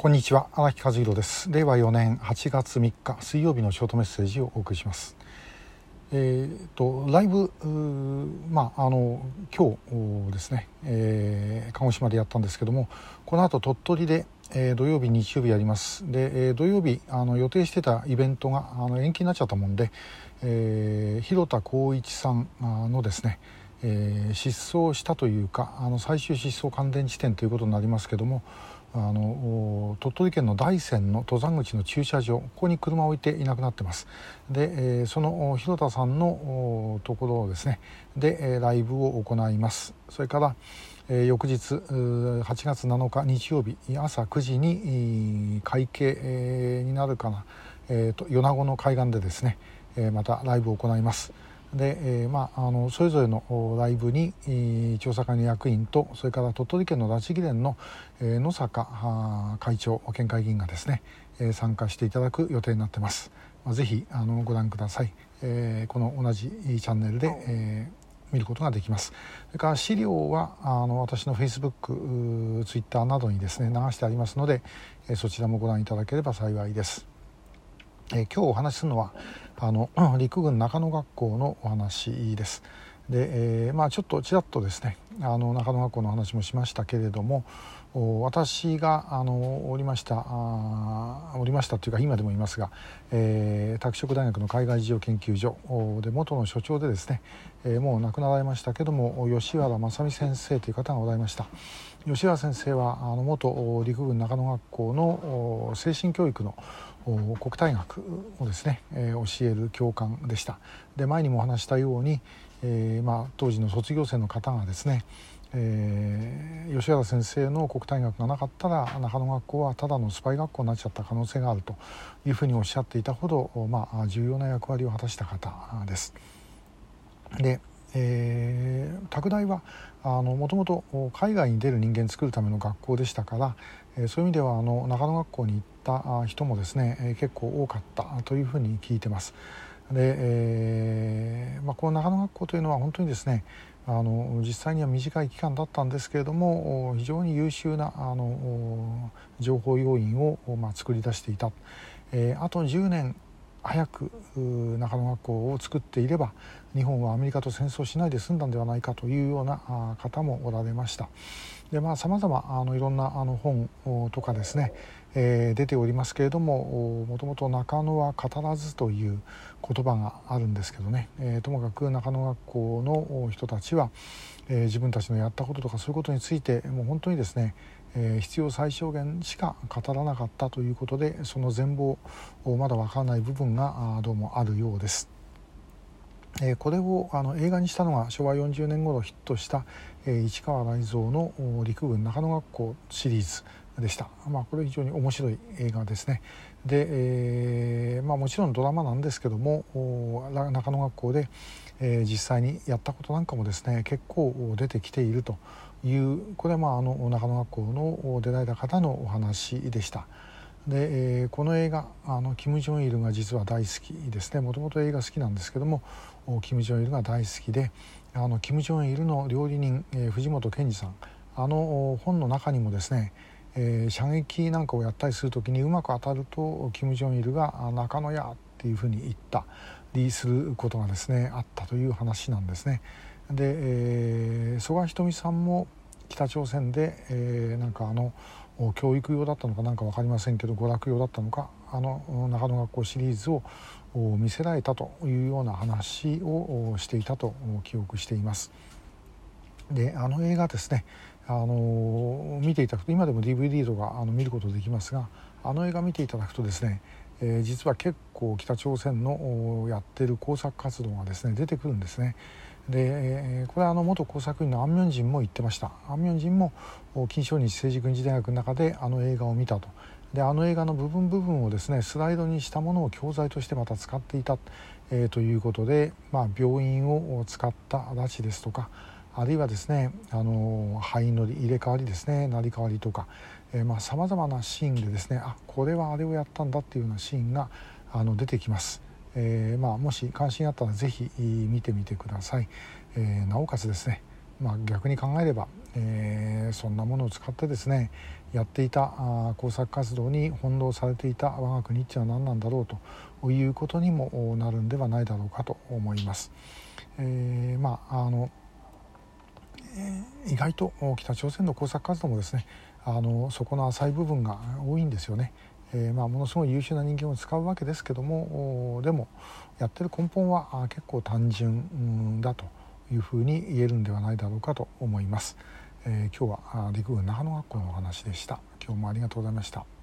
こんにちは荒木和弘です。令和4年8月3日水曜日のショートメッセージをお送りします。えーと、ライブまああの今日ですね、えー、鹿児島でやったんですけどもこの後鳥取で、えー、土曜日日曜日やります。で、えー、土曜日あの予定してたイベントがあの延期になっちゃったもんで、えー、広田光一さんのですねえー、失踪したというかあの最終失踪関連地点ということになりますけどもあの鳥取県の大山の登山口の駐車場ここに車を置いていなくなってます。で、え、その広田さんのところですねでライブを行います。それから、え、翌日8月7日日曜日朝9時に会計になるかな、えーと、米子の海岸でですね、またライブを行います。で、えーまあ、あのそれぞれのライブに、えー、調査会の役員とそれから鳥取県の拉致議連の、えー、野坂会長県会議員がですね、えー、参加していただく予定になってます、まあ、ぜひあのご覧ください、えー、この同じチャンネルで、えー見ることができます。それから資料はあの私の Facebook、Twitter などにですね流してありますので、えそちらもご覧いただければ幸いです、え今日お話しするのはあの 陸軍中野学校のお話です。で、えー、まあ、ちょっとちらっとですねあの中野学校の話もしましたけれども私があのおりましたあおりましたというか今でもいますが、えー、拓殖大学の海外事情研究所で元の所長でですね、えー、もう亡くなられましたけども吉原正美先生という方がございました。吉原先生はあの元陸軍中野学校の精神教育の国体学をですね、えー、教える教官でした。で前にもお話したように、えーまあ、当時の卒業生の方がですね、えー、吉原先生の国体学がなかったら中野学校はただのスパイ学校になっちゃった可能性があるというふうにおっしゃっていたほど、まあ、重要な役割を果たした方です。でえー、拓大はもともと海外に出る人間作るための学校でしたから、えー、そういう意味ではあの中野学校に行った人もですね、えー、結構多かったというふうに聞いてます。で、えーまあ、この中野学校というのは本当にですねあの実際には短い期間だったんですけれども非常に優秀なあの情報要員を、まあ、作り出していた、えー、あと10年早く中野学校を作っていれば日本はアメリカと戦争しないで済んだんではないかというような方もおられました。でまあさまざまあのいろんなあの本とかですね、えー、出ておりますけれどももともと中野は語らずという言葉があるんですけどね、えー、ともかく中野学校の人たちは、えー、自分たちのやったこととかそういうことについてもう本当にですねえー、必要最小限しか語らなかったということでその全貌まだ分からない部分がどうもあるようです。え、これをあの映画にしたのが昭和40年頃ヒットした、えー、市川雷蔵の陸軍中野学校シリーズでした、まあ、これ非常に面白い映画ですね。で、えーまあ、もちろんドラマなんですけども中野学校で、えー、実際にやったことなんかもですね結構出てきているというこれはまああの中野学校の出られた方のお話でした。で、えー、この映画あのキム・ジョンイルが実は大好きですね。もともと映画好きなんですけどもキム・ジョンイルが大好きであのキム・ジョンイルの料理人、えー、藤本健二さんあの本の中にもですね、えー、射撃なんかをやったりする時にうまく当たるとキム・ジョンイルが「中野や」っていうふうに言ったりすることがですねあったという話なんですね。で、えー、曽我ひとみさんも北朝鮮で、えー、なんかあの教育用だったのかなんか分かりませんけど娯楽用だったのかあの中野学校シリーズを見せられたというような話をしていたと記憶しています。であの映画ですね。あの見ていただくと今でも DVD とかあの見ることできますがあの映画見ていただくとですね、えー、実は結構北朝鮮のやってる工作活動がですね出てくるんですね。でこれはあの元工作員のアン・ミョンジンも言ってました。アン・ミョンジンも金正日政治軍事大学の中であの映画を見たと。であの映画の部分部分をですねスライドにしたものを教材としてまた使っていた、えー、ということで、まあ、病院を使った拉致ですとかあるいはですねあの灰の入れ替わりですね成り代わりとかさまざ、まなシーンでですねあこれはあれをやったんだっていうようなシーンがあの出てきます。えー、まあ、もし関心あったら是非見てみてください、えー、なおかつですね、まあ、逆に考えれば、えー、そんなものを使ってですね、やっていた工作活動に翻弄されていた我が国っていうのは何なんだろうということにもなるんではないだろうかと思います。えー、まああの意外と北朝鮮の工作活動もですねあのそこの浅い部分が多いんですよね。えー、まあ、ものすごい優秀な人間を使うわけですけどもでもやってる根本は結構単純だというふうに言えるんではないだろうかと思います。えー、今日は陸軍那覇の学校のお話でした。今日もありがとうございました。